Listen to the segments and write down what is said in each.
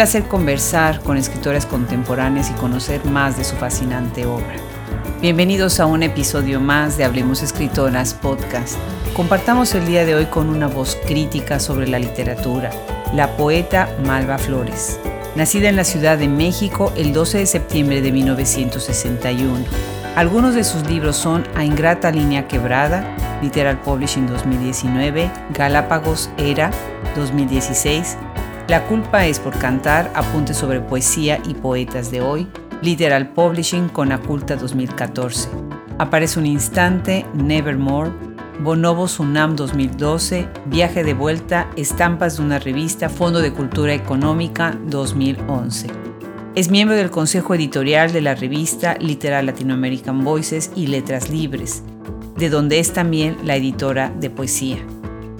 Placer conversar con escritoras contemporáneas y conocer más de su fascinante obra. Bienvenidos a un episodio más de Hablemos Escritoras Podcast. Compartamos el día de hoy con una voz crítica sobre la literatura, la poeta Malva Flores. Nacida en la Ciudad de México el 12 de septiembre de 1961, algunos de sus libros son A Ingrata Línea Quebrada, Literal Publishing 2019, Galápagos Era 2016, La culpa es por cantar, apuntes sobre poesía y poetas de hoy, Literal Publishing con Aculta 2014. Aparece un instante, Nevermore, Bonobo Sunam 2012, Viaje de vuelta, Estampas de una revista, Fondo de Cultura Económica 2011. Es miembro del consejo editorial de la revista Literal Latino American Voices y Letras Libres, de donde es también la editora de poesía.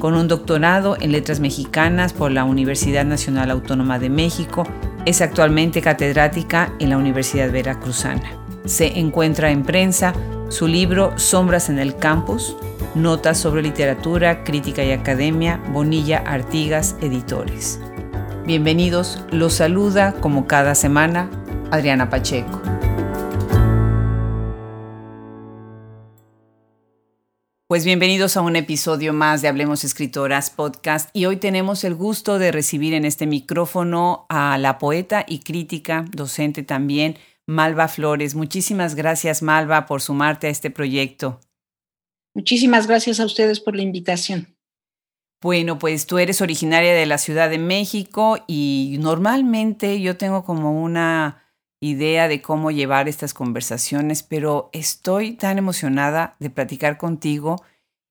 Con un doctorado en letras mexicanas por la Universidad Nacional Autónoma de México, es actualmente catedrática en la Universidad Veracruzana. Se encuentra en prensa su libro Sombras en el Campus, Notas sobre Literatura, Crítica y Academia, Bonilla Artigas Editores. Bienvenidos, los saluda como cada semana Adriana Pacheco. Pues bienvenidos a un episodio más de Hablemos Escritoras Podcast y hoy tenemos el gusto de recibir en este micrófono a la poeta y crítica, docente también, Malva Flores. Muchísimas gracias Malva por sumarte a este proyecto. Muchísimas gracias a ustedes por la invitación. Bueno, pues tú eres originaria de la Ciudad de México y normalmente yo tengo como una idea de cómo llevar estas conversaciones, pero estoy tan emocionada de platicar contigo.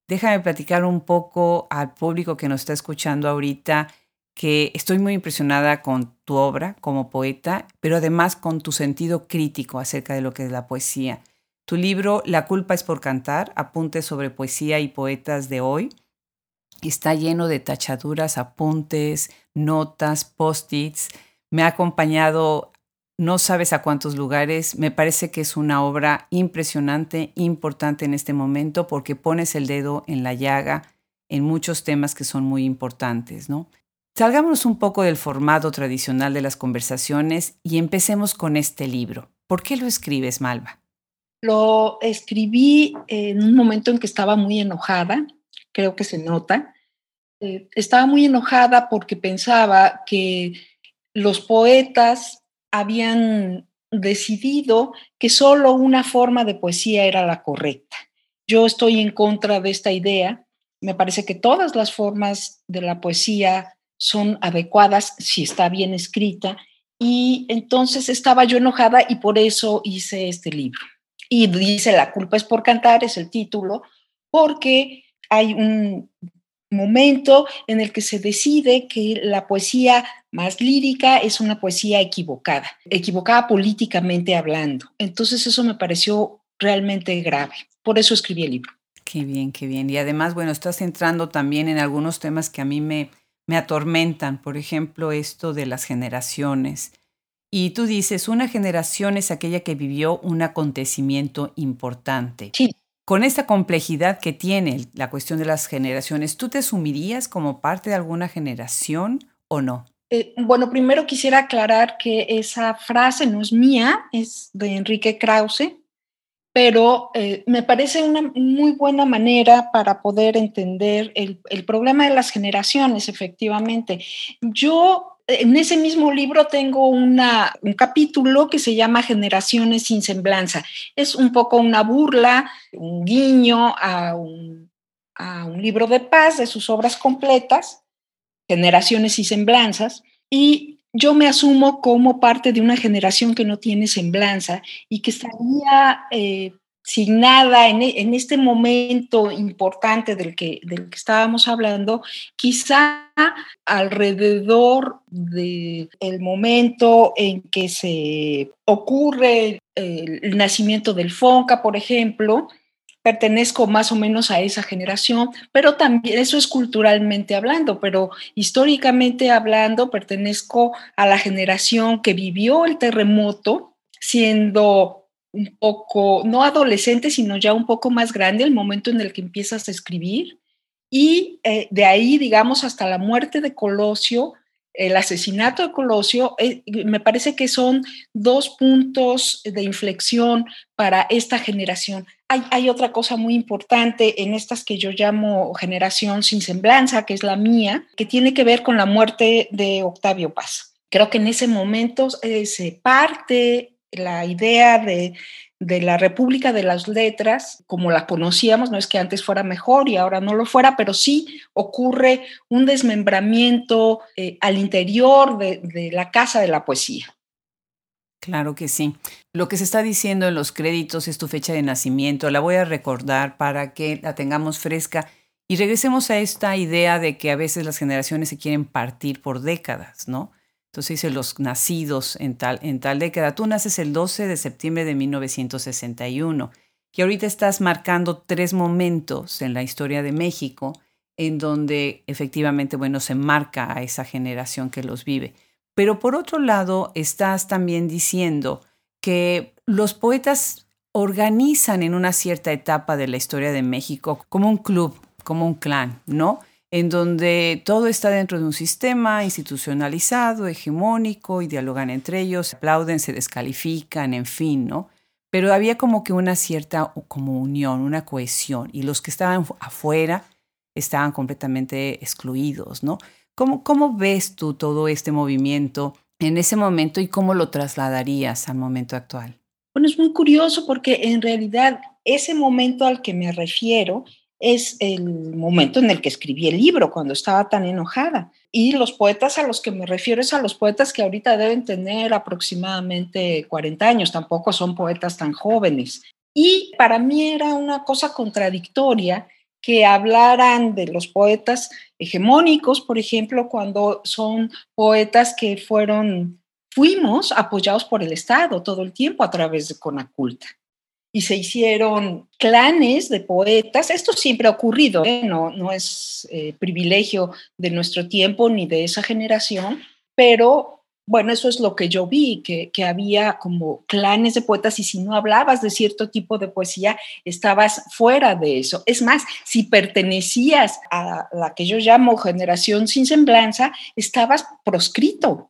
Déjame platicar un poco al público que nos está escuchando ahorita que estoy muy impresionada con tu obra como poeta, pero además con tu sentido crítico acerca de lo que es la poesía. Tu libro La culpa es por cantar, apuntes sobre poesía y poetas de hoy, Está lleno de tachaduras, apuntes, notas, post-its. Me ha acompañado no sabes a cuántos lugares. Me parece que es una obra impresionante, importante en este momento porque pones el dedo en la llaga en muchos temas que son muy importantes, ¿no? Salgámonos un poco del formato tradicional de las conversaciones y empecemos con este libro. ¿Por qué lo escribes, Malva? Lo escribí en un momento en que estaba muy enojada creo que se nota. Eh, estaba muy enojada porque pensaba que los poetas habían decidido que solo una forma de poesía era la correcta. Yo estoy en contra de esta idea. Me parece que todas las formas de la poesía son adecuadas si está bien escrita. Y entonces estaba yo enojada y por eso hice este libro. Y dice, La culpa es por cantar, es el título, porque hay un momento en el que se decide que la poesía más lírica es una poesía equivocada, equivocada políticamente hablando. Entonces eso me pareció realmente grave. Por eso escribí el libro. Qué bien, qué bien. Y además, bueno, estás entrando también en algunos temas que a mí me, me atormentan. Por ejemplo, esto de las generaciones. Y tú dices, una generación es aquella que vivió un acontecimiento importante. Sí con esta complejidad que tiene la cuestión de las generaciones, ¿tú te sumirías como parte de alguna generación o no? Eh, bueno, primero quisiera aclarar que esa frase no es mía, es de Enrique Krause, pero eh, me parece una muy buena manera para poder entender el, el problema de las generaciones, efectivamente. Yo en ese mismo libro tengo un capítulo que se llama Generaciones sin semblanza. Es un poco una burla, un guiño a un, a un libro de paz de sus obras completas, Generaciones y Semblanzas, y yo me asumo como parte de una generación que no tiene semblanza y que estaría eh, sin nada en, en, este momento importante del que, estábamos hablando, quizá alrededor del el momento en que se ocurre el nacimiento del FONCA, por ejemplo, pertenezco más o menos a esa generación, pero también eso es culturalmente hablando, pero históricamente hablando pertenezco a la generación que vivió el terremoto siendo un poco, no adolescente, sino ya un poco más grande, el momento en el que empiezas a escribir. Y eh, de ahí, digamos, hasta la muerte de Colosio, el asesinato de Colosio, eh, me parece que son dos puntos de inflexión para esta generación. Hay, hay, otra cosa muy importante en estas que yo llamo generación sin semblanza, que es la mía, que tiene que ver con la muerte de Octavio Paz. Creo que en ese momento eh, se parte la idea de de la República de las Letras, como la conocíamos, no es que antes fuera mejor y ahora no lo fuera, pero sí ocurre un desmembramiento eh, al interior de, de la casa de la poesía. Claro que sí. Lo que se está diciendo en los créditos es tu fecha de nacimiento. La voy a recordar para que la tengamos fresca y regresemos a esta idea de que a veces las generaciones se quieren partir por décadas, ¿no? Entonces dice los nacidos en tal, en tal década. Tú naces el 12 de septiembre de 1961, que ahorita estás marcando tres momentos en la historia de México en donde efectivamente, bueno, se marca a esa generación que los vive. Pero por otro lado, estás también diciendo que los poetas organizan en una cierta etapa de la historia de México como un club, como un clan, ¿no? En donde todo está dentro de un sistema institucionalizado, hegemónico, y dialogan entre ellos, aplauden, se descalifican, en fin, ¿no? Pero había como que una cierta como unión, una cohesión, y los que estaban afuera estaban completamente excluidos, ¿no? ¿Cómo, cómo ves tú todo este movimiento en ese momento y cómo lo trasladarías al momento actual? Bueno, es muy curioso porque en realidad ese momento al que me refiero es el momento en el que escribí el libro, cuando estaba tan enojada. Y los poetas a los que me refiero es a los poetas que ahorita deben tener aproximadamente 40 años, tampoco son poetas tan jóvenes. Y para mí era una cosa contradictoria que hablaran de los poetas hegemónicos, por ejemplo, cuando son poetas que fueron, fuimos apoyados por el Estado todo el tiempo a través de Conaculta y se hicieron clanes de poetas. Esto siempre ha ocurrido, ¿eh? no, no es eh, privilegio de nuestro tiempo ni de esa generación, pero bueno, eso es lo que yo vi, que, que, había como clanes de poetas y si no hablabas de cierto tipo de poesía, estabas fuera de eso. Es más, si pertenecías a la que yo llamo generación sin semblanza, estabas proscrito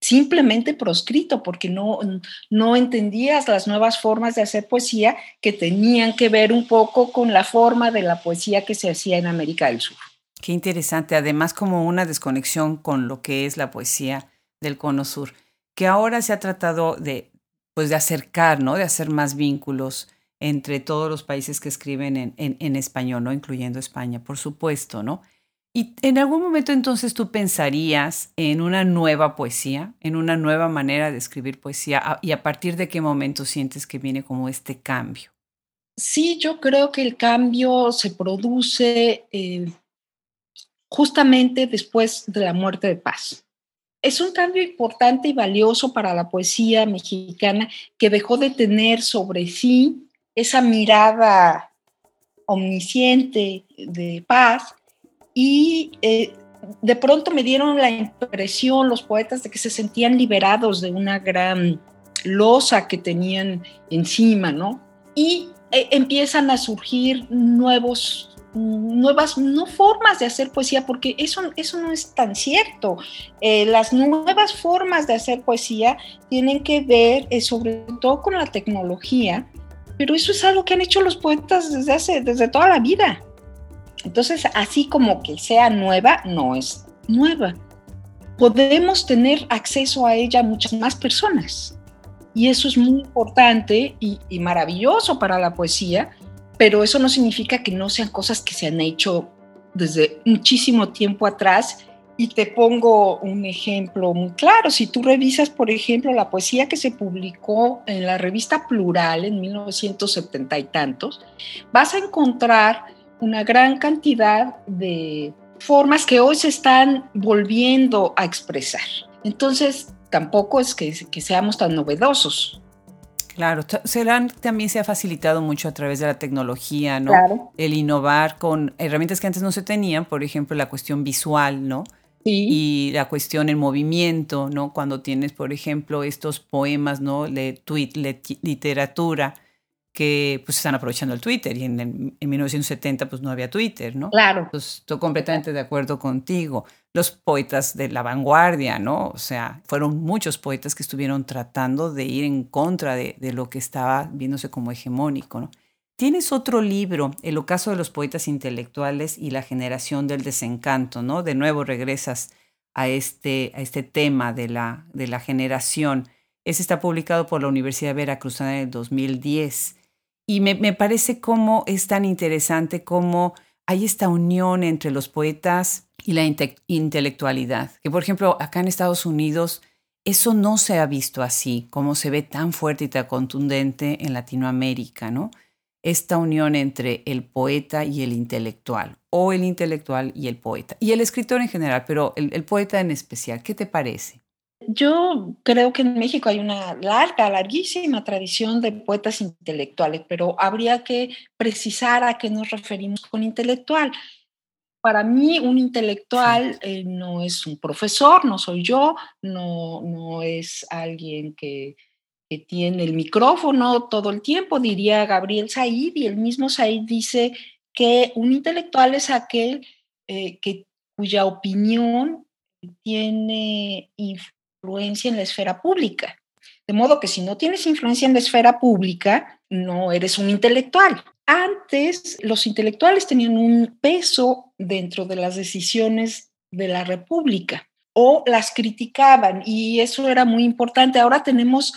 simplemente proscrito porque no, no entendías las nuevas formas de hacer poesía que tenían que ver un poco con la forma de la poesía que se hacía en América del Sur. Qué interesante, además como una desconexión con lo que es la poesía del Cono Sur, que ahora se ha tratado de, pues de acercar, ¿no? de hacer más vínculos entre todos los países que escriben en, en, español, ¿no? incluyendo España, por supuesto, ¿no? ¿Y en algún momento entonces tú pensarías en una nueva poesía, en una nueva manera de escribir poesía? ¿Y a partir de qué momento sientes que viene como este cambio? Sí, yo creo que el cambio se produce eh, justamente después de la muerte de Paz. Es un cambio importante y valioso para la poesía mexicana que dejó de tener sobre sí esa mirada omnisciente de paz y eh, de pronto me dieron la impresión los poetas de que se sentían liberados de una gran losa que tenían encima, ¿no? Y eh, empiezan a surgir nuevos nuevas no formas de hacer poesía, porque eso, eso no es tan cierto. Eh, las nuevas formas de hacer poesía tienen que ver sobre todo con la tecnología, pero eso es algo que han hecho los poetas desde, hace, desde toda la vida. Entonces, así como que sea nueva, no es nueva. Podemos tener acceso a ella muchas más personas. Y eso es muy importante y, maravilloso para la poesía, pero eso no significa que no sean cosas que se han hecho desde muchísimo tiempo atrás. Y te pongo un ejemplo muy claro. Si tú revisas, por ejemplo, la poesía que se publicó en la revista Plural en 1970 y tantos, vas a encontrar una gran cantidad de formas que hoy se están volviendo a expresar. Entonces, tampoco es que, seamos tan novedosos. Claro, serán, también se ha facilitado mucho a través de la tecnología, ¿no? Claro. El innovar con herramientas que antes no se tenían, por ejemplo, la cuestión visual, ¿no? Sí. Y la cuestión en movimiento, ¿no? Cuando tienes, por ejemplo, estos poemas, ¿no? De tweet, literatura, que pues están aprovechando el Twitter y en, en 1970 pues no había Twitter, ¿no? Claro. Entonces, estoy completamente de acuerdo contigo. Los poetas de la vanguardia, ¿no? O sea, fueron muchos poetas que estuvieron tratando de ir en contra de, de lo que estaba viéndose como hegemónico, ¿no? Tienes otro libro, El ocaso de los poetas intelectuales y la generación del desencanto, ¿no? De nuevo regresas a este, a este tema de la, de la generación. Ese está publicado por la Universidad Veracruzana en el 2010. Y me, me parece como es tan interesante cómo hay esta unión entre los poetas y la intelectualidad. Que, por ejemplo, acá en Estados Unidos eso no se ha visto así, como se ve tan fuerte y tan contundente en Latinoamérica, ¿no? esta unión entre el poeta y el intelectual, o el intelectual y el poeta, y el escritor en general, pero el, poeta en especial. ¿Qué te parece? Yo creo que en México hay una larga, larguísima tradición de poetas intelectuales, pero habría que precisar a qué nos referimos con intelectual. Para mí, un intelectual eh, no es un profesor, no soy yo, no, no es alguien que que tiene el micrófono todo el tiempo, diría Gabriel Said, y el mismo Said dice que un intelectual es aquel eh, que, cuya opinión tiene influencia en la esfera pública. De modo que si no tienes influencia en la esfera pública, no eres un intelectual. Antes los intelectuales tenían un peso dentro de las decisiones de la República o las criticaban y eso era muy importante. Ahora tenemos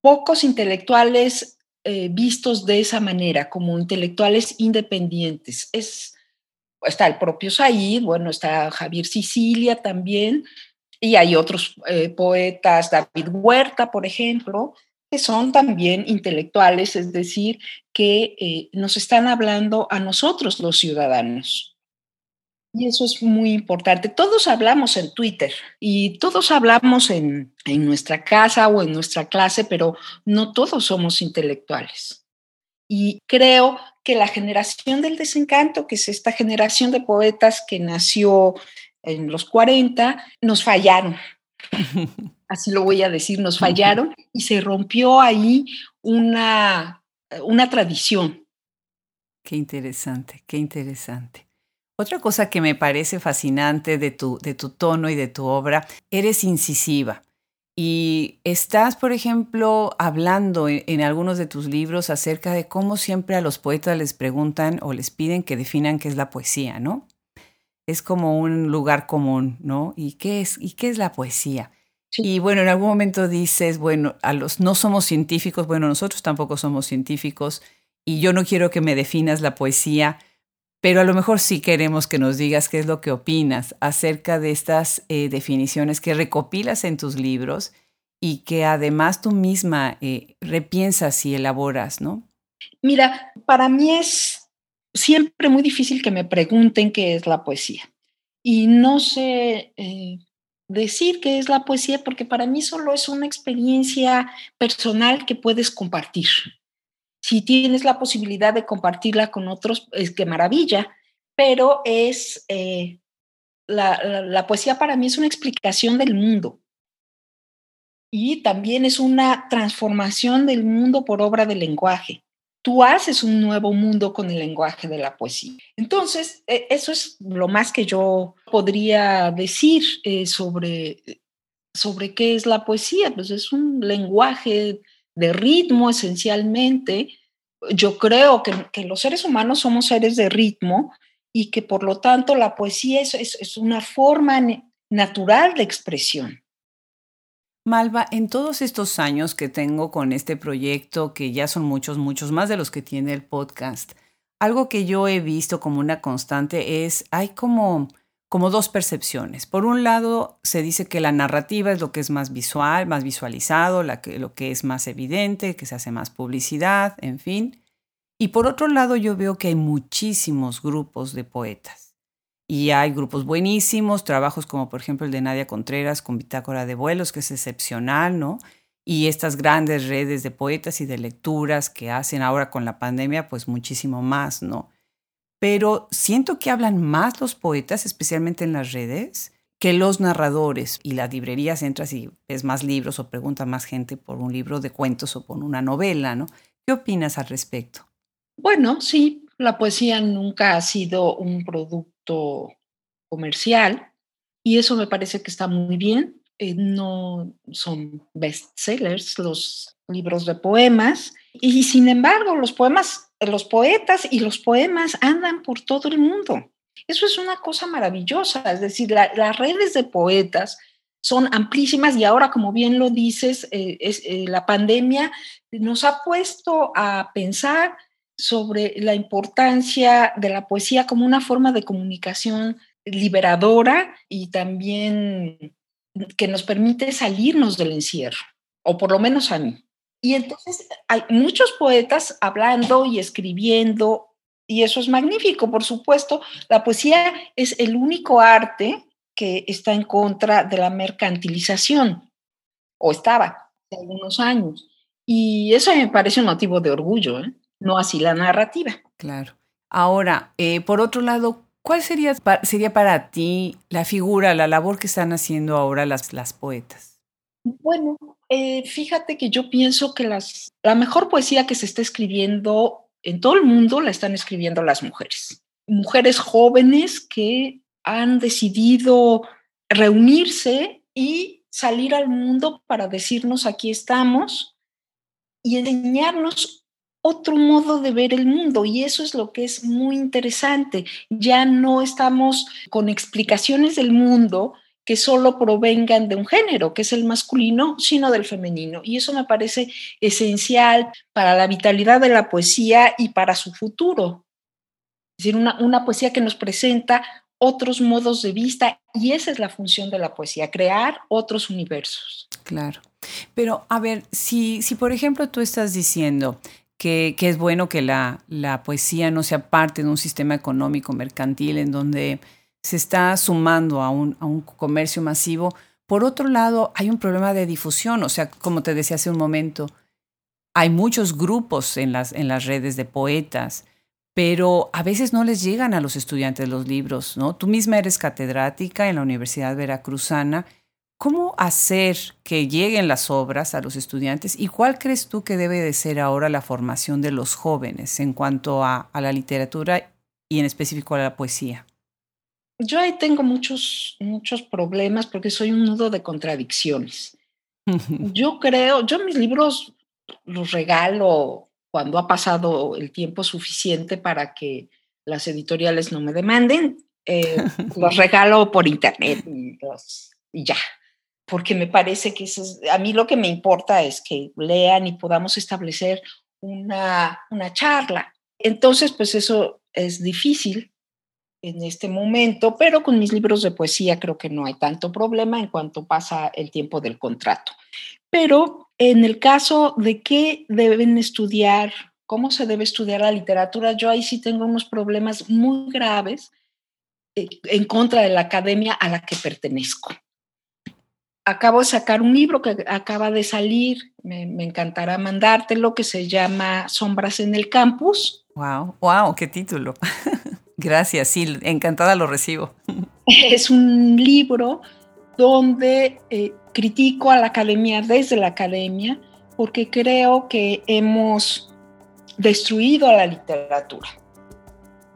pocos intelectuales eh, vistos de esa manera, como intelectuales independientes. Es, está el propio Said, bueno, está Javier Sicilia también, y hay otros eh, poetas, David Huerta, por ejemplo, que son también intelectuales, es decir, que eh, nos están hablando a nosotros los ciudadanos. Y eso es muy importante. Todos hablamos en Twitter y todos hablamos en, en, nuestra casa o en nuestra clase, pero no todos somos intelectuales. Y creo que la generación del desencanto, que es esta generación de poetas que nació en los 40, nos fallaron. Así lo voy a decir, nos fallaron y se rompió ahí una, una tradición. Qué interesante, qué interesante. Otra cosa que me parece fascinante de tu, de tu tono y de tu obra, eres incisiva. Y estás, por ejemplo, hablando en, algunos de tus libros acerca de cómo siempre a los poetas les preguntan o les piden que definan qué es la poesía, ¿no? Es como un lugar común, ¿no? ¿Y qué es, y qué es la poesía? Y bueno, en algún momento dices, bueno, a los no somos científicos, bueno, nosotros tampoco somos científicos, y yo no quiero que me definas la poesía, pero a lo mejor sí queremos que nos digas qué es lo que opinas acerca de estas eh, definiciones que recopilas en tus libros y que además tú misma eh, repiensas y elaboras, ¿no? Mira, para mí es siempre muy difícil que me pregunten qué es la poesía. Y no sé eh, decir qué es la poesía porque para mí solo es una experiencia personal que puedes compartir. Si tienes la posibilidad de compartirla con otros, es que maravilla, pero es, eh, la, poesía para mí es una explicación del mundo y también es una transformación del mundo por obra del lenguaje. Tú haces un nuevo mundo con el lenguaje de la poesía. Entonces, e, eso es lo más que yo podría decir eh, sobre, sobre qué es la poesía. Pues es un lenguaje de ritmo esencialmente. Yo creo que, los seres humanos somos seres de ritmo y que por lo tanto la poesía es, es, una forma natural de expresión. Malva, en todos estos años que tengo con este proyecto, que ya son muchos, muchos más de los que tiene el podcast, algo que yo he visto como una constante es, hay como como dos percepciones. Por un lado, se dice que la narrativa es lo que es más visual, más visualizado, lo que es más evidente, que se hace más publicidad, en fin. Y por otro lado, yo veo que hay muchísimos grupos de poetas. Y hay grupos buenísimos, trabajos como por ejemplo el de Nadia Contreras con Bitácora de Vuelos, que es excepcional, ¿no? Y estas grandes redes de poetas y de lecturas que hacen ahora con la pandemia, pues muchísimo más, ¿no? pero siento que hablan más los poetas, especialmente en las redes, que los narradores. Y las librerías entras y ves más libros o pregunta más gente por un libro de cuentos o por una novela, ¿no? ¿Qué opinas al respecto? Bueno, sí, la poesía nunca ha sido un producto comercial y eso me parece que está muy bien. Eh, no son bestsellers los libros de poemas y sin embargo los poemas, los poetas y los poemas andan por todo el mundo. Eso es una cosa maravillosa, es decir, las redes de poetas son amplísimas y ahora, como bien lo dices, eh, eh, la pandemia nos ha puesto a pensar sobre la importancia de la poesía como una forma de comunicación liberadora y también que nos permite salirnos del encierro, o por lo menos a mí. Y entonces hay muchos poetas hablando y escribiendo, y eso es magnífico, por supuesto. La poesía es el único arte que está en contra de la mercantilización, o estaba hace algunos años. Y eso me parece un motivo de orgullo, ¿eh? No así la narrativa. Claro. Ahora, eh, por otro lado, ¿cuál sería, sería para ti la figura, la labor que están haciendo ahora las, las poetas? Bueno, eh, fíjate que yo pienso que las, la mejor poesía que se está escribiendo en todo el mundo la están escribiendo las mujeres. Mujeres jóvenes que han decidido reunirse y salir al mundo para decirnos aquí estamos y enseñarnos otro modo de ver el mundo y eso es lo que es muy interesante. Ya no estamos con explicaciones del mundo que solo provengan de un género, que es el masculino, sino del femenino. Y eso me parece esencial para la vitalidad de la poesía y para su futuro. Es decir, una, una poesía que nos presenta otros modos de vista y esa es la función de la poesía, crear otros universos. Claro. Pero a ver, si, si por ejemplo tú estás diciendo que, que es bueno que la, la, poesía no sea parte de un sistema económico mercantil en donde se está sumando a un, a un comercio masivo, por otro lado hay un problema de difusión, o sea, como te decía hace un momento, hay muchos grupos en las, en las redes de poetas pero a veces no les llegan a los estudiantes los libros, ¿no? Tú misma eres catedrática en la Universidad Veracruzana. ¿Cómo hacer que lleguen las obras a los estudiantes y cuál crees tú que debe de ser ahora la formación de los jóvenes en cuanto a, a la literatura y en específico a la poesía? Yo ahí tengo muchos, muchos problemas porque soy un nudo de contradicciones. yo creo, yo mis libros los regalo cuando ha pasado el tiempo suficiente para que las editoriales no me demanden, eh, los regalo por internet y, ya, porque me parece que a mí lo que me importa es que lean y podamos establecer una, una charla. Entonces, pues eso es difícil en este momento, pero con mis libros de poesía creo que no hay tanto problema en cuanto pasa el tiempo del contrato. Pero en el caso de qué deben estudiar, cómo se debe estudiar la literatura, yo ahí sí tengo unos problemas muy graves eh, en contra de la academia a la que pertenezco. Acabo de sacar un libro que acaba de salir, me, me encantará mandártelo, que se llama Sombras en el Campus. ¡Wow! ¡Wow! ¡Qué título! Gracias, sí, encantada lo recibo. Es un libro donde eh, critico a la academia desde la academia porque creo que hemos destruido a la literatura.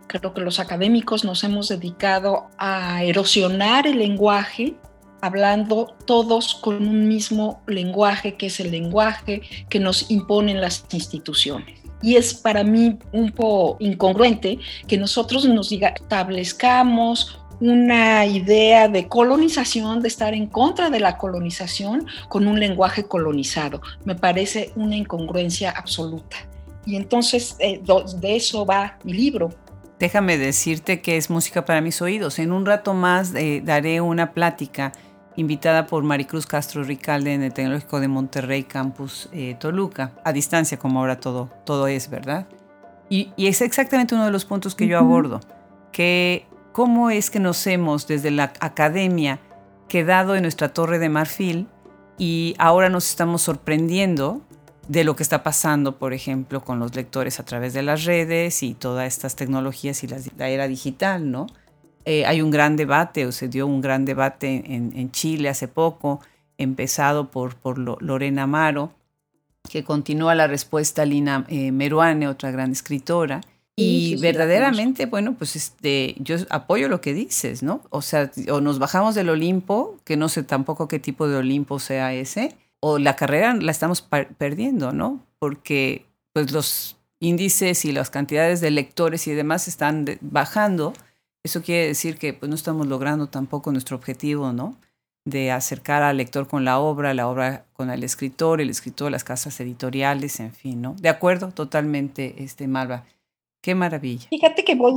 Creo que los académicos nos hemos dedicado a erosionar el lenguaje, hablando todos con un mismo lenguaje, que es el lenguaje que nos imponen las instituciones. Y es para mí un poco incongruente que nosotros nos diga, establezcamos una idea de colonización, de estar en contra de la colonización con un lenguaje colonizado. Me parece una incongruencia absoluta. Y entonces eh, de eso va mi libro. Déjame decirte que es música para mis oídos. En un rato más eh, daré una plática invitada por Maricruz Castro Ricalde en el Tecnológico de Monterrey Campus eh, Toluca, a distancia como ahora todo, todo es, ¿verdad? Y, y, es exactamente uno de los puntos que yo abordo, que cómo es que nos hemos desde la academia quedado en nuestra torre de marfil y ahora nos estamos sorprendiendo de lo que está pasando, por ejemplo, con los lectores a través de las redes y todas estas tecnologías y la era digital, ¿no? Eh, hay un gran debate, o se dio un gran debate en, Chile hace poco, empezado por, por Lorena Amaro, que continúa la respuesta Lina eh, Meruane, otra gran escritora. Y verdaderamente, bueno, pues este, yo apoyo lo que dices, ¿no? O sea, o nos bajamos del Olimpo, que no sé tampoco qué tipo de Olimpo sea ese, o la carrera la estamos perdiendo, ¿no? Porque pues los índices y las cantidades de lectores y demás están bajando. Eso quiere decir que pues no estamos logrando tampoco nuestro objetivo, ¿no? De acercar al lector con la obra, la obra con el escritor, el escritor, las casas editoriales, en fin, ¿no? De acuerdo, totalmente, este Malva. Qué maravilla. Fíjate que voy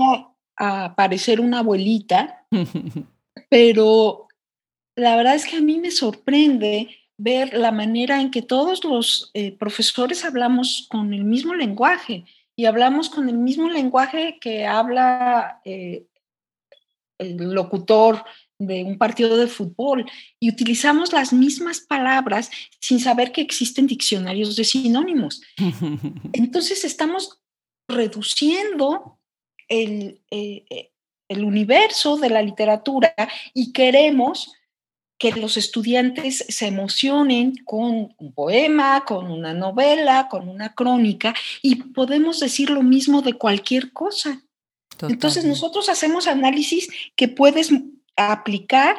a, parecer una abuelita, pero la verdad es que a mí me sorprende ver la manera en que todos los eh, profesores hablamos con el mismo lenguaje y hablamos con el mismo lenguaje que habla eh, el locutor de un partido de fútbol y utilizamos las mismas palabras sin saber que existen diccionarios de sinónimos. Entonces estamos reduciendo el, eh, eh, el universo de la literatura y queremos que los estudiantes se emocionen con un poema, con una novela, con una crónica, y podemos decir lo mismo de cualquier cosa. Entonces nosotros hacemos análisis que puedes aplicar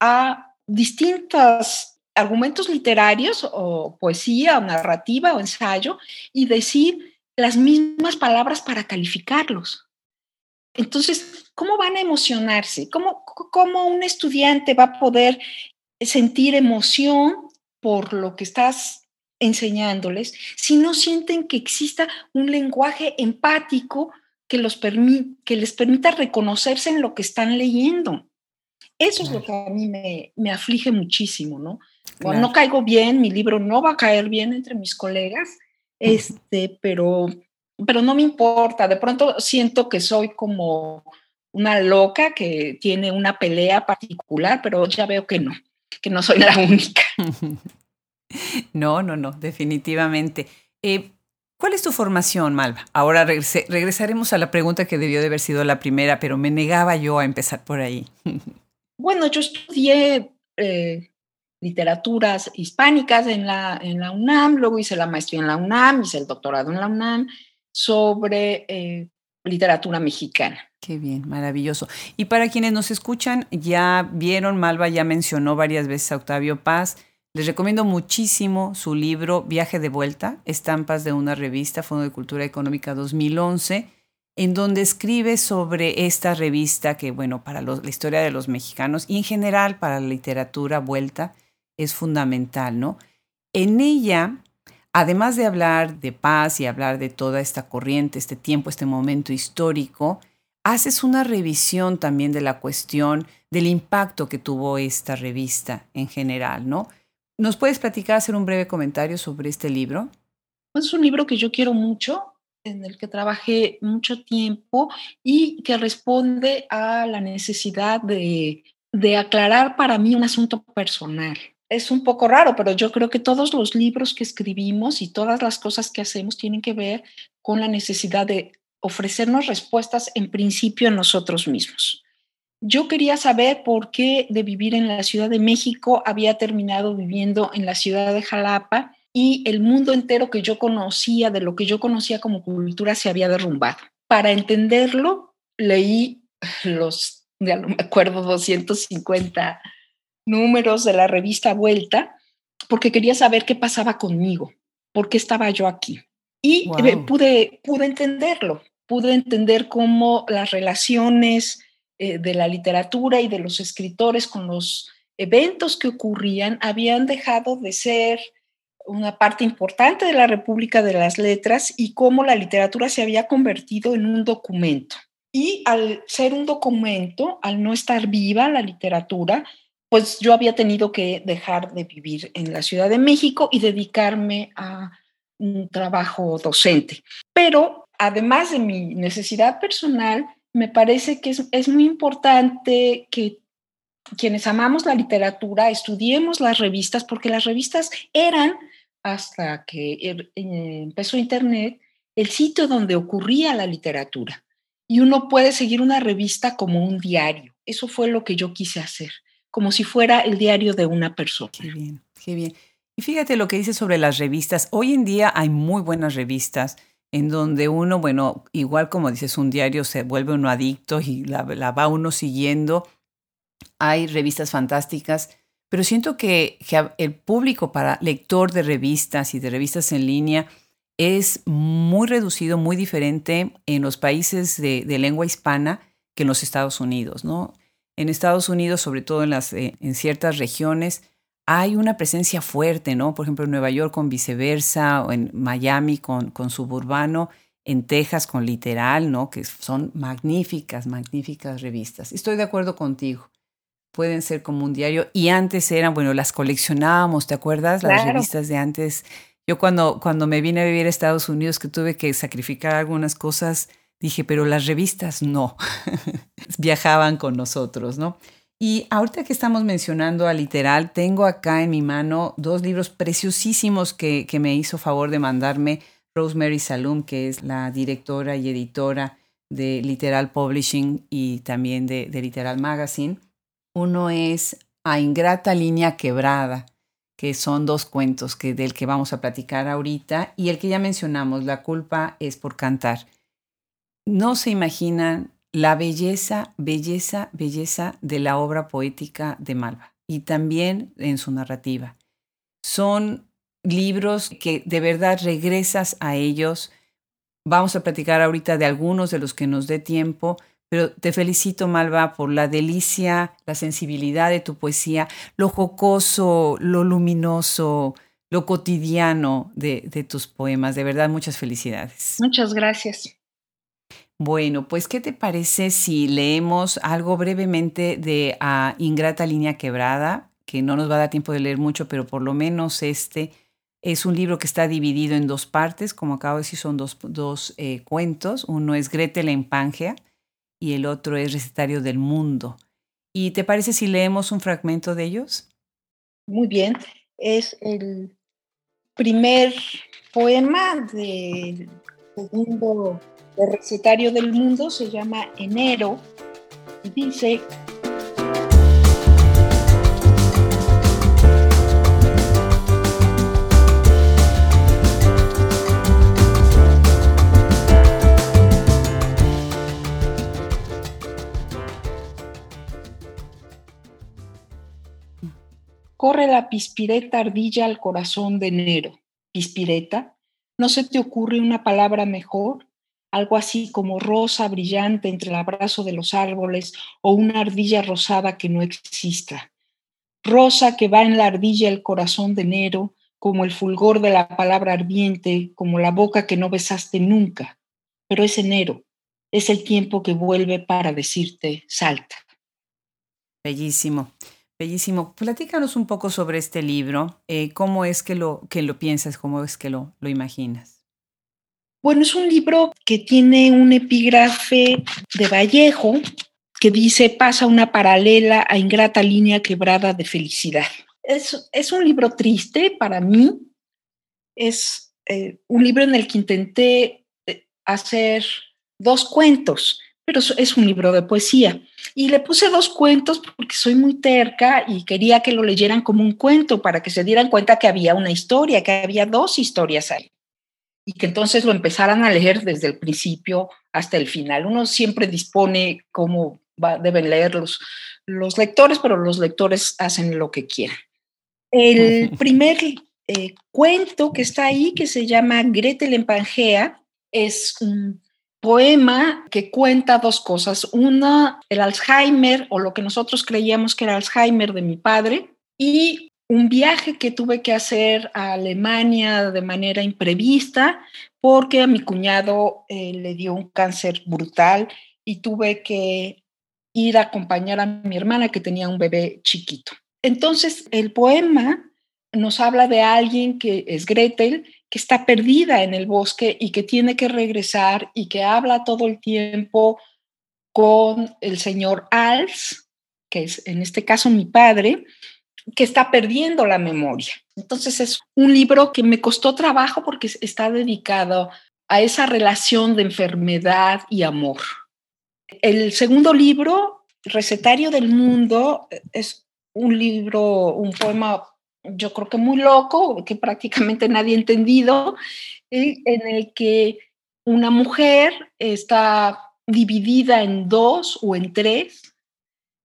a distintos argumentos literarios o poesía o narrativa o ensayo y decir las mismas palabras para calificarlos. Entonces, ¿cómo van a emocionarse? ¿Cómo, ¿Cómo un estudiante va a poder sentir emoción por lo que estás enseñándoles si no sienten que exista un lenguaje empático que, los que les permita reconocerse en lo que están leyendo? Eso es lo que a mí me, me aflige muchísimo, ¿no? No caigo bien, mi libro no va a caer bien entre mis colegas, este, pero, pero no me importa. De pronto siento que soy como una loca que tiene una pelea particular, pero ya veo que no, que no soy la única. No, no, no, definitivamente. Eh, ¿Cuál es tu formación, Malva? Ahora regresaremos a la pregunta que debió de haber sido la primera, pero me negaba yo a empezar por ahí. Bueno, yo estudié eh, literaturas hispánicas en la, en la UNAM, luego hice la maestría en la UNAM, hice el doctorado en la UNAM sobre eh, literatura mexicana. Qué bien, maravilloso. Y para quienes nos escuchan, ya vieron, Malva ya mencionó varias veces a Octavio Paz. Les recomiendo muchísimo su libro Viaje de Vuelta, Estampas de una revista, Fondo de Cultura Económica 2011, en donde escribe sobre esta revista que, bueno, para la historia de los mexicanos y en general para la literatura vuelta, es fundamental, ¿no? En ella, además de hablar de paz y hablar de toda esta corriente, este tiempo, este momento histórico, haces una revisión también de la cuestión del impacto que tuvo esta revista en general, ¿no? ¿Nos puedes platicar, hacer un breve comentario sobre este libro? Es un libro que yo quiero mucho, en el que trabajé mucho tiempo y que responde a la necesidad de, de aclarar para mí un asunto personal es un poco raro, pero yo creo que todos los libros que escribimos y todas las cosas que hacemos tienen que ver con la necesidad de ofrecernos respuestas en principio a nosotros mismos. Yo quería saber por qué de vivir en la Ciudad de México había terminado viviendo en la ciudad de Jalapa y el mundo entero que yo conocía, de lo que yo conocía como cultura, se había derrumbado. Para entenderlo, leí los, ya no me acuerdo, 250 números de la revista Vuelta porque quería saber qué pasaba conmigo, por qué estaba yo aquí. Y pude, pude entenderlo, pude entender cómo las relaciones eh, de la literatura y de los escritores con los eventos que ocurrían habían dejado de ser una parte importante de la República de las Letras y cómo la literatura se había convertido en un documento. Y al ser un documento, al no estar viva la literatura, pues yo había tenido que dejar de vivir en la Ciudad de México y dedicarme a un trabajo docente. Pero además de mi necesidad personal, me parece que es, muy importante que quienes amamos la literatura estudiemos las revistas, porque las revistas eran, hasta que er, eh, empezó Internet, el sitio donde ocurría la literatura. Y uno puede seguir una revista como un diario. Eso fue lo que yo quise hacer como si fuera el diario de una persona. Qué bien, qué bien. fíjate lo que dice sobre las revistas. Hoy en día hay muy buenas revistas en donde uno, bueno, igual como dices, un diario se vuelve uno adicto y la, va uno siguiendo. Hay revistas fantásticas, pero siento que, el público para lector de revistas y de revistas en línea es muy reducido, muy diferente en los países de, lengua hispana que en los Estados Unidos, ¿no? En Estados Unidos, sobre todo en, las, eh, en ciertas regiones, hay una presencia fuerte, ¿no? Por ejemplo, en Nueva York con viceversa, o en Miami con, con suburbano, en Texas con literal, ¿no? Que son magníficas, magníficas revistas. Estoy de acuerdo contigo. Pueden ser como un diario. Y antes eran, bueno, las coleccionábamos, ¿te acuerdas? Las revistas de antes. Yo cuando, cuando me vine a vivir a Estados Unidos, que tuve que sacrificar algunas cosas, dije, pero las revistas no. Viajaban con nosotros, ¿no? Y ahorita que estamos mencionando a literal, tengo acá en mi mano dos libros preciosísimos que, me hizo favor de mandarme Rosemary Salum, que es la directora y editora de Literal Publishing y también de, Literal Magazine. Uno es A Ingrata Línea Quebrada, que son dos cuentos que, del que vamos a platicar ahorita, y el que ya mencionamos, La culpa es por cantar. No se imaginan la belleza, belleza, belleza de la obra poética de Malva y también en su narrativa. Son libros que de verdad regresas a ellos. Vamos a platicar ahorita de algunos de los que nos dé tiempo, pero te felicito, Malva, por la delicia, la sensibilidad de tu poesía, lo jocoso, lo luminoso, lo cotidiano de, de tus poemas. De verdad, muchas felicidades. Muchas gracias. Bueno, pues ¿qué te parece si leemos algo brevemente de A Ingrata Línea Quebrada? Que no nos va a dar tiempo de leer mucho, pero por lo menos este es un libro que está dividido en dos partes, como acabo de decir, son dos, dos eh, cuentos. Uno es Gretel en Pangea y el otro es Recetario del Mundo. ¿Y te parece si leemos un fragmento de ellos? Muy bien, es el primer poema del segundo el recetario del mundo se llama Enero y dice, Corre la pispireta ardilla al corazón de enero. ¿Pispireta? ¿No se te ocurre una palabra mejor? Algo así como rosa brillante entre el abrazo de los árboles o una ardilla rosada que no exista. Rosa que va en la ardilla el corazón de enero, como el fulgor de la palabra ardiente, como la boca que no besaste nunca. Pero es enero, es el tiempo que vuelve para decirte salta. Bellísimo, bellísimo. Platícanos un poco sobre este libro, eh, cómo es que lo, que lo piensas, cómo es que lo, lo imaginas. Bueno, es un libro que tiene un epígrafe de Vallejo que dice pasa una paralela a ingrata línea quebrada de felicidad. Es, es un libro triste para mí. Es eh, un libro en el que intenté eh, hacer dos cuentos, pero es un libro de poesía. Y le puse dos cuentos porque soy muy terca y quería que lo leyeran como un cuento para que se dieran cuenta que había una historia, que había dos historias ahí y que entonces lo empezaran a leer desde el principio hasta el final. Uno siempre dispone cómo deben leer los, los lectores, pero los lectores hacen lo que quieran. El primer eh, cuento que está ahí, que se llama Gretel en Pangea, es un poema que cuenta dos cosas. Una, el Alzheimer o lo que nosotros creíamos que era Alzheimer de mi padre y un viaje que tuve que hacer a Alemania de manera imprevista porque a mi cuñado eh, le dio un cáncer brutal y tuve que ir a acompañar a mi hermana que tenía un bebé chiquito. Entonces, el poema nos habla de alguien que es Gretel, que está perdida en el bosque y que tiene que regresar y que habla todo el tiempo con el señor Als, que es en este caso mi padre, que está perdiendo la memoria. Entonces es un libro que me costó trabajo porque está dedicado a esa relación de enfermedad y amor. El segundo libro, Recetario del Mundo, es un libro, un poema yo creo que muy loco, que prácticamente nadie ha entendido, en el que una mujer está dividida en dos o en tres.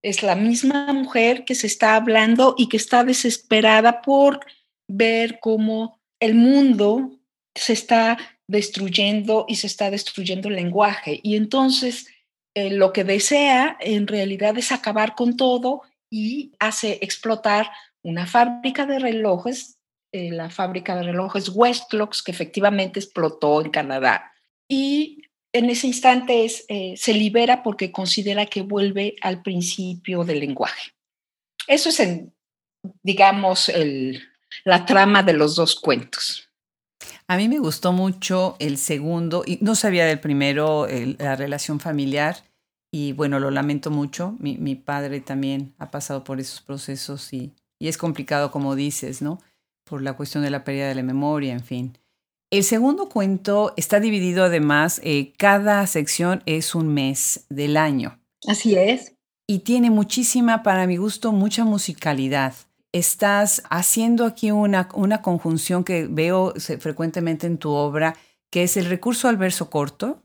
Es la misma mujer que se está hablando y que está desesperada por ver cómo el mundo se está destruyendo y se está destruyendo el lenguaje. Y entonces eh, lo que desea en realidad es acabar con todo y hace explotar una fábrica de relojes, eh, la fábrica de relojes Westlocks, que efectivamente explotó en Canadá. Y en ese instante eh, se libera porque considera que vuelve al principio del lenguaje. Eso es, digamos, la trama de los dos cuentos. A mí me gustó mucho el segundo, y no sabía del primero, la relación familiar, y bueno, lo lamento mucho. Mi, padre también ha pasado por esos procesos y, y, es complicado, como dices, ¿no? Por la cuestión de la pérdida de la memoria, en fin. El segundo cuento está dividido además, eh, cada sección es un mes del año. Así es. Y tiene muchísima, para mi gusto, mucha musicalidad. Estás haciendo aquí una, una conjunción que veo frecuentemente en tu obra, que es el recurso al verso corto,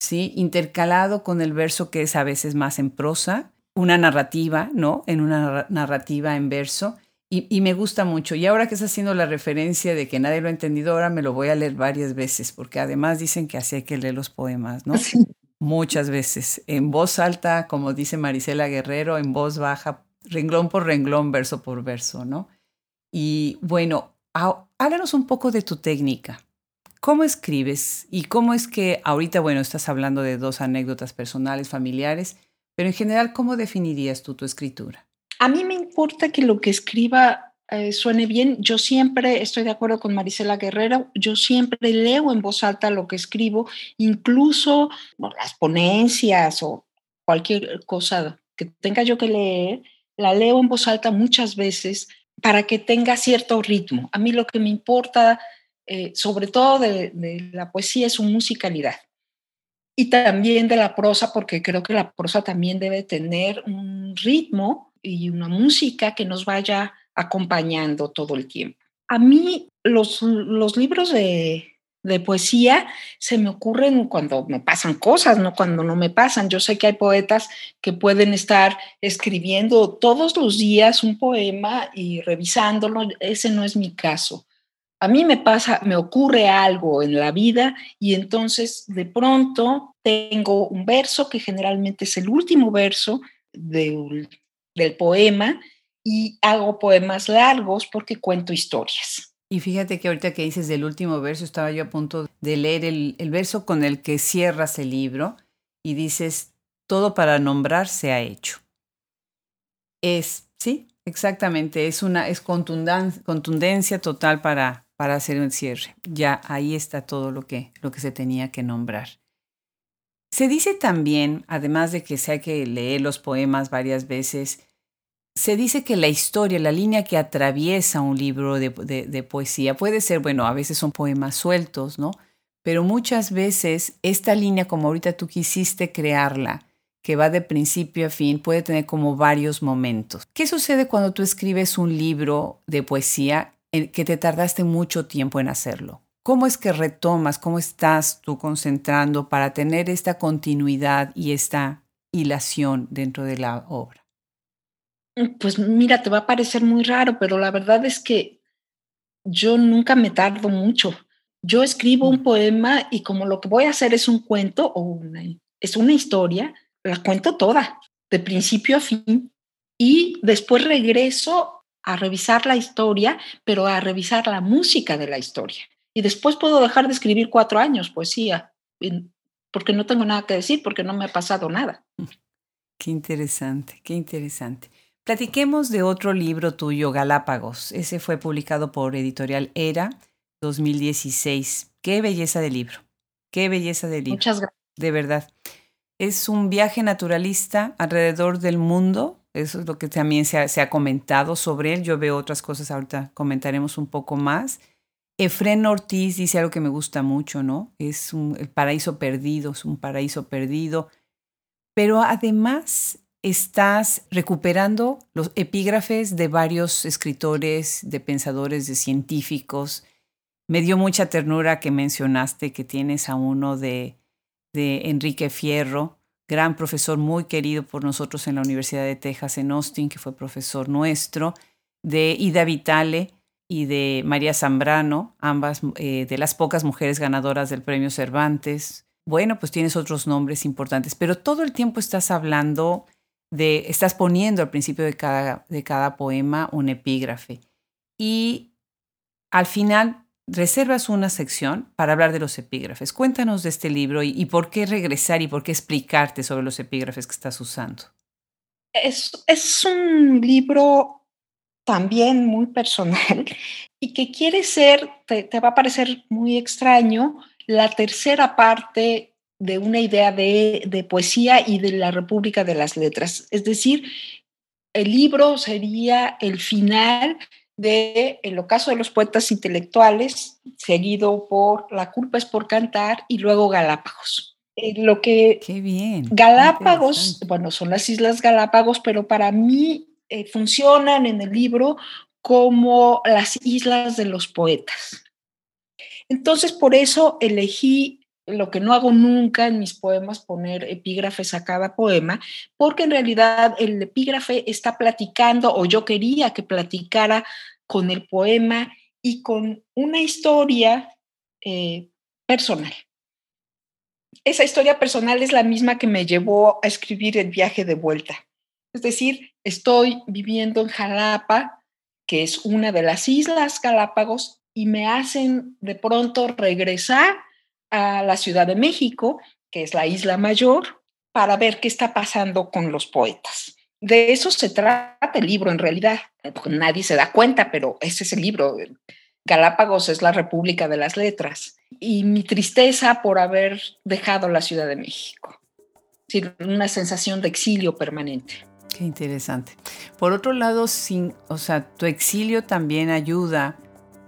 ¿sí? intercalado con el verso que es a veces más en prosa, una narrativa, ¿no? En una narrativa en verso, y, me gusta mucho. Y ahora que estás haciendo la referencia de que nadie lo ha entendido, ahora me lo voy a leer varias veces, porque además dicen que así hay que leer los poemas, ¿no? Muchas veces. En voz alta, como dice Marisela Guerrero, en voz baja, renglón por renglón, verso por verso, ¿no? Y bueno, háblanos un poco de tu técnica. ¿Cómo escribes? Y cómo es que ahorita, bueno, estás hablando de dos anécdotas personales, familiares, pero en general, ¿cómo definirías tú tu escritura? A mí me importa que lo que escriba eh, suene bien. Yo siempre estoy de acuerdo con Marisela Guerrero, yo siempre leo en voz alta lo que escribo, incluso las ponencias o cualquier cosa que tenga yo que leer, la leo en voz alta muchas veces para que tenga cierto ritmo. A mí lo que me importa, eh, sobre todo de, de la poesía, es su musicalidad y también de la prosa, porque creo que la prosa también debe tener un ritmo y una música que nos vaya acompañando todo el tiempo. A mí los, los libros de, de poesía se me ocurren cuando me pasan cosas, no cuando no me pasan. Yo sé que hay poetas que pueden estar escribiendo todos los días un poema y revisándolo. Ese no es mi caso. A mí me pasa, me ocurre algo en la vida y entonces de pronto tengo un verso que generalmente es el último verso de, del poema y hago poemas largos porque cuento historias. Y fíjate que ahorita que dices del último verso, estaba yo a punto de leer el, el verso con el que cierras el libro y dices, todo para nombrar se ha hecho. Es, sí, exactamente, es una es contundencia total para, para hacer un cierre. Ya ahí está todo lo que, lo que se tenía que nombrar. Se dice también, además de que se que leer los poemas varias veces, se dice que la historia, la línea que atraviesa un libro de, poesía puede ser, bueno, a veces son poemas sueltos, ¿no? Pero muchas veces esta línea, como ahorita tú quisiste crearla, que va de principio a fin, puede tener como varios momentos. ¿Qué sucede cuando tú escribes un libro de poesía que te tardaste mucho tiempo en hacerlo? ¿Cómo es que retomas, cómo estás tú concentrando para tener esta continuidad y esta hilación dentro de la obra? Pues mira, te va a parecer muy raro, pero la verdad es que yo nunca me tardo mucho. Yo escribo un mm. poema y como lo que voy a hacer es un cuento o una, es una historia, la cuento toda, de principio a fin, y después regreso a revisar la historia, pero a revisar la música de la historia. Y después puedo dejar de escribir cuatro años poesía, porque no tengo nada que decir, porque no me ha pasado nada. Qué interesante, qué interesante. Platiquemos de otro libro tuyo, Galápagos. Ese fue publicado por Editorial Era 2016. Qué belleza de libro. Qué belleza de libro. Muchas gracias. De verdad. Es un viaje naturalista alrededor del mundo. Eso es lo que también se ha, se ha comentado sobre él. Yo veo otras cosas, ahorita comentaremos un poco más. Efren Ortiz dice algo que me gusta mucho, ¿no? Es un, el paraíso perdido, es un paraíso perdido. Pero además estás recuperando los epígrafes de varios escritores, de pensadores, de científicos. Me dio mucha ternura que mencionaste que tienes a uno de, de Enrique Fierro, gran profesor muy querido por nosotros en la Universidad de Texas en Austin, que fue profesor nuestro, de Ida Vitale y de María Zambrano, ambas eh, de las pocas mujeres ganadoras del Premio Cervantes. Bueno, pues tienes otros nombres importantes, pero todo el tiempo estás hablando de, estás poniendo al principio de cada, de cada poema un epígrafe. Y al final reservas una sección para hablar de los epígrafes. Cuéntanos de este libro y, por qué regresar y por qué explicarte sobre los epígrafes que estás usando. Es, es un libro también muy personal y que quiere ser, te, te, va a parecer muy extraño, la tercera parte de una idea de, de poesía y de la República de las Letras. Es decir, el libro sería el final de El ocaso de los poetas intelectuales, seguido por La culpa es por cantar y luego Galápagos. Eh, lo que Qué bien. Galápagos, bueno, son las Islas Galápagos, pero para mí eh, funcionan en el libro como las islas de los poetas. Entonces, por eso elegí lo que no hago nunca en mis poemas, poner epígrafes a cada poema, porque en realidad el epígrafe está platicando, o yo quería que platicara con el poema y con una historia eh, personal. Esa historia personal es la misma que me llevó a escribir el viaje de vuelta. Es decir, estoy viviendo en Jalapa, que es una de las islas Galápagos, y me hacen de pronto regresar a la Ciudad de México, que es la isla mayor, para ver qué está pasando con los poetas. De eso se trata el libro en realidad. Nadie se da cuenta, pero ese es el libro. Galápagos es la República de las Letras. Y mi tristeza por haber dejado la Ciudad de México. una sensación de exilio permanente. Qué interesante. Por otro lado, sin, o sea, tu exilio también ayuda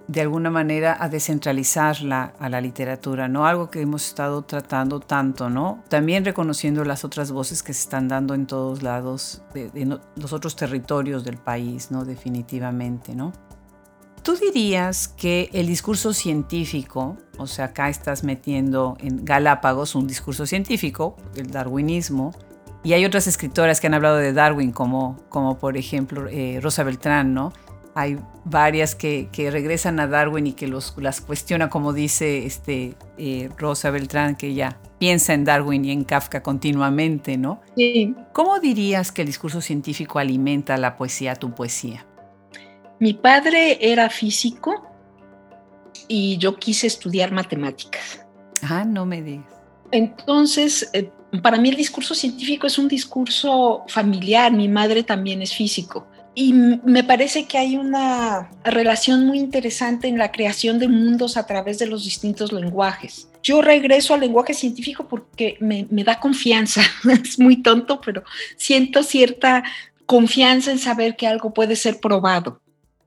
de alguna manera a descentralizarla a la literatura, ¿no? Algo que hemos estado tratando tanto, ¿no? También reconociendo las otras voces que se están dando en todos lados, de, los otros territorios del país, ¿no? Definitivamente, ¿no? ¿Tú dirías que el discurso científico, o sea, acá estás metiendo en Galápagos un discurso científico, el darwinismo, y hay otras escritoras que han hablado de Darwin, como, como por ejemplo eh, Rosa Beltrán, ¿no? hay varias que, regresan a Darwin y que los, las cuestiona, como dice este, eh, Rosa Beltrán, que ella piensa en Darwin y en Kafka continuamente, ¿no? Sí. ¿Cómo dirías que el discurso científico alimenta la poesía, tu poesía? Mi padre era físico y yo quise estudiar matemáticas. Ah, no me digas. Entonces, eh, para mí el discurso científico es un discurso familiar. Mi madre también es físico. Y me parece que hay una relación muy interesante en la creación de mundos a través de los distintos lenguajes. Yo regreso al lenguaje científico porque me, da confianza. es muy tonto, pero siento cierta confianza en saber que algo puede ser probado.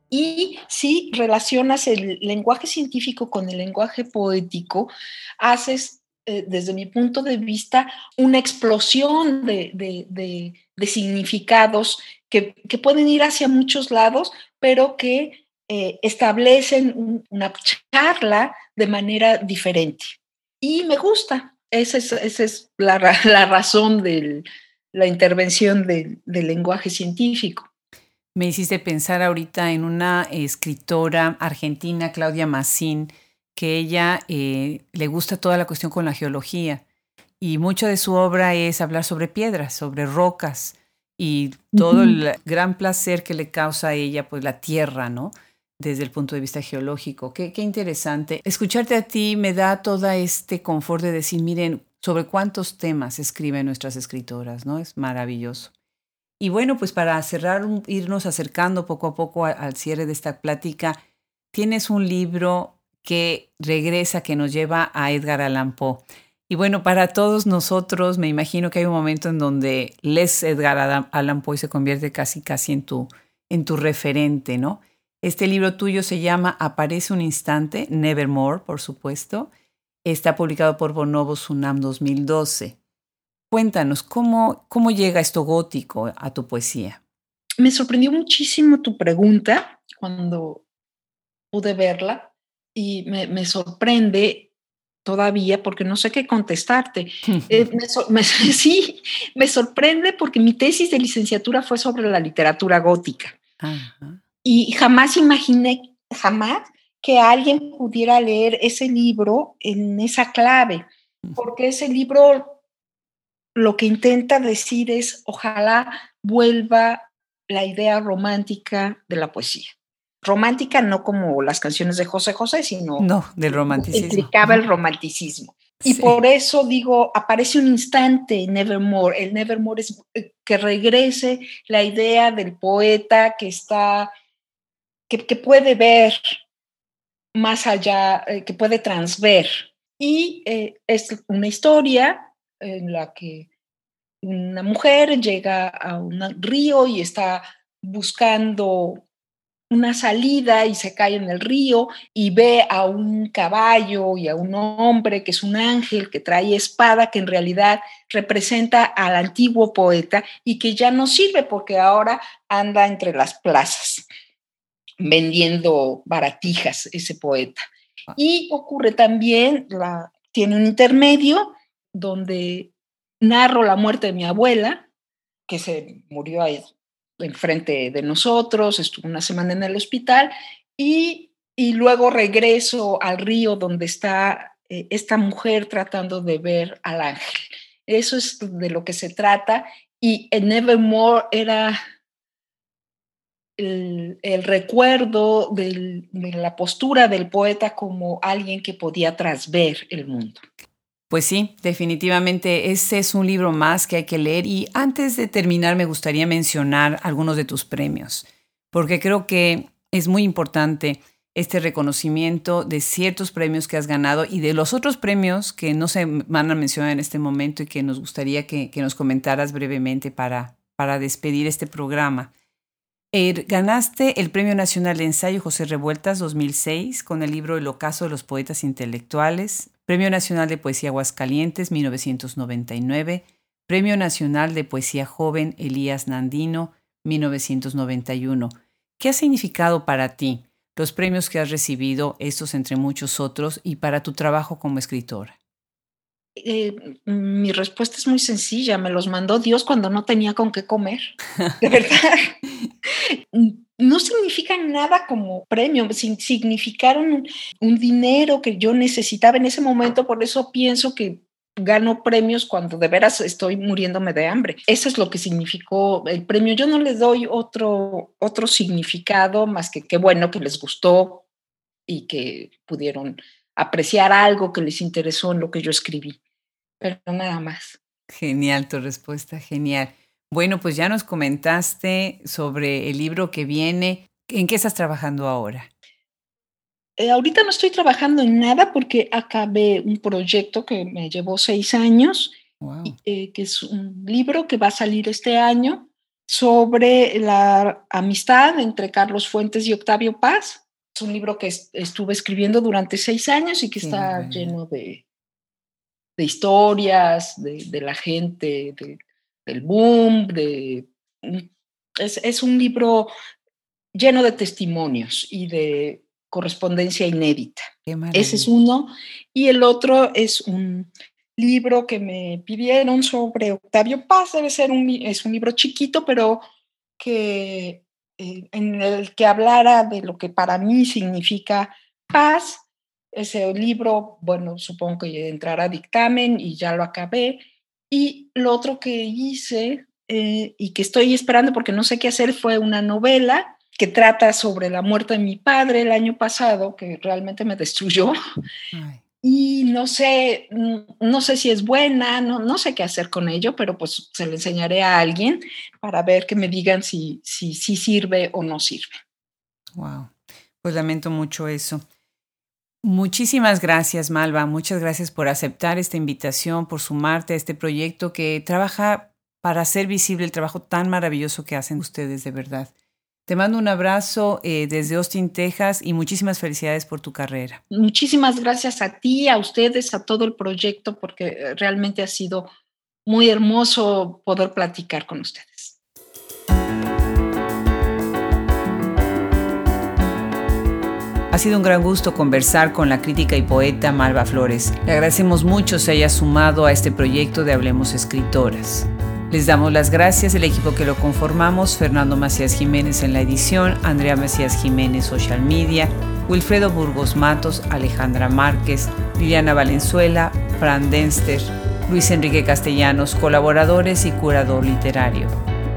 Y si relacionas el lenguaje científico con el lenguaje poético, haces, eh, desde mi punto de vista, una explosión de, de significados que, pueden ir hacia muchos lados, pero que eh, establecen una charla de manera diferente. Y me gusta, esa es, la, razón de la intervención del lenguaje científico. Me hiciste pensar ahorita en una escritora argentina, Claudia Massín, que ella eh, le gusta toda la cuestión con la geología y mucho de su obra es hablar sobre piedras, sobre rocas y todo el gran placer que le causa a ella, pues la tierra, ¿no? Desde el punto de vista geológico. Qué, qué interesante. Escucharte a ti me da todo este confort de decir, miren, sobre cuántos temas escriben nuestras escritoras, ¿no? Es maravilloso. Y bueno, pues para cerrar, irnos acercando poco a poco al cierre de esta plática, tienes un libro que regresa, que nos lleva a Edgar Allan Poe. Y bueno, para todos nosotros, me imagino que hay un momento en donde Les Edgar Allan Poe se convierte casi, casi en tu, en tu referente, ¿no? Este libro tuyo se llama Aparece un instante, Nevermore, por supuesto. Está publicado por Bonobo Sunam 2012. Cuéntanos, ¿cómo, ¿cómo llega esto gótico a tu poesía? Me sorprendió muchísimo tu pregunta cuando pude verla y me, sorprende todavía porque no sé qué contestarte. Eh, sí, me sorprende porque mi tesis de licenciatura fue sobre la literatura gótica. Y jamás imaginé, jamás, que alguien pudiera leer ese libro en esa clave, porque ese libro lo que intenta decir es, ojalá vuelva la idea romántica de la poesía. Romántica no como las canciones de José José, sino... No, del romanticismo. Implicaba el romanticismo. Y por eso digo, aparece un instante Nevermore. El Nevermore es eh, que regrese la idea del poeta que está, que, puede ver más allá, eh, que puede transver. Y eh, es una historia en la que una mujer llega a un río y está buscando una salida y se cae en el río y ve a un caballo y a un hombre que es un ángel que trae espada que en realidad representa al antiguo poeta y que ya no sirve porque ahora anda entre las plazas vendiendo baratijas ese poeta. Ah. Y ocurre también, la, tiene un intermedio donde narro la muerte de mi abuela, que se murió ahí enfrente de nosotros, estuvo una semana en el hospital, y, y luego regreso al río donde está eh, esta mujer tratando de ver al ángel. Eso es de lo que se trata, y en Nevermore era el recuerdo de la postura del poeta como alguien que podía trasver el mundo. Pues sí, definitivamente ese es un libro más que hay que leer y antes de terminar me gustaría mencionar algunos de tus premios, porque creo que es muy importante este reconocimiento de ciertos premios que has ganado y de los otros premios que no se van a mencionar en este momento y que nos gustaría que, nos comentaras brevemente para, para despedir este programa. Er, ganaste el Premio Nacional de Ensayo José Revueltas 2006 con el libro El ocaso de los poetas intelectuales, Premio Nacional de Poesía Aguascalientes 1999, Premio Nacional de Poesía Joven Elías Nandino 1991. ¿Qué ha significado para ti los premios que has recibido, estos entre muchos otros, y para tu trabajo como escritora? Eh, mi respuesta es muy sencilla, me los mandó Dios cuando no tenía con qué comer, de verdad. no significan nada como premio, significaron un dinero que yo necesitaba en ese momento, por eso pienso que gano premios cuando de veras estoy muriéndome de hambre. Eso es lo que significó el premio. Yo no le doy otro, otro significado más que qué bueno que les gustó y que pudieron apreciar algo que les interesó en lo que yo escribí, pero nada más. Genial tu respuesta, genial. Bueno, pues ya nos comentaste sobre el libro que viene. ¿En qué estás trabajando ahora? Eh, ahorita no estoy trabajando en nada porque acabé un proyecto que me llevó seis años, eh, que es un libro que va a salir este año sobre la amistad entre Carlos Fuentes y Octavio Paz. Es un libro que estuve escribiendo durante seis años y que está lleno de, de historias, de, la gente, del boom, de, es, es, un libro lleno de testimonios y de correspondencia inédita. Ese es uno. Y el otro es un libro que me pidieron sobre Octavio Paz. Debe ser un, es un libro chiquito, pero que eh, en el que hablara de lo que para mí significa paz. Ese libro, bueno, supongo que entrará a dictamen y ya lo acabé. Y lo otro que hice eh, y que estoy esperando porque no sé qué hacer fue una novela que trata sobre la muerte de mi padre el año pasado, que realmente me destruyó. Y no sé, no sé si es buena, no, no sé qué hacer con ello, pero pues se lo enseñaré a alguien para ver que me digan si, si, si sirve o no sirve. Wow, pues lamento mucho eso. Muchísimas gracias, Malva. Muchas gracias por aceptar esta invitación, por sumarte a este proyecto que trabaja para hacer visible el trabajo tan maravilloso que hacen ustedes, de verdad. Te mando un abrazo eh, desde Austin, Texas y muchísimas felicidades por tu carrera. Muchísimas gracias a ti, a ustedes, a todo el proyecto, porque realmente ha sido muy hermoso poder platicar con ustedes. Ha sido un gran gusto conversar con la crítica y poeta Malva Flores. Le agradecemos mucho se haya sumado a este proyecto de Hablemos Escritoras. Les damos las gracias el equipo que lo conformamos, Fernando Macías Jiménez en la edición, Andrea Macías Jiménez Social Media, Wilfredo Burgos Matos, Alejandra Márquez, Liliana Valenzuela, Fran Denster, Luis Enrique Castellanos, colaboradores y curador literario.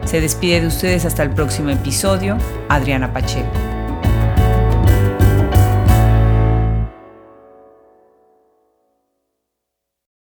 Se despide de ustedes hasta el próximo episodio, Adriana Pacheco.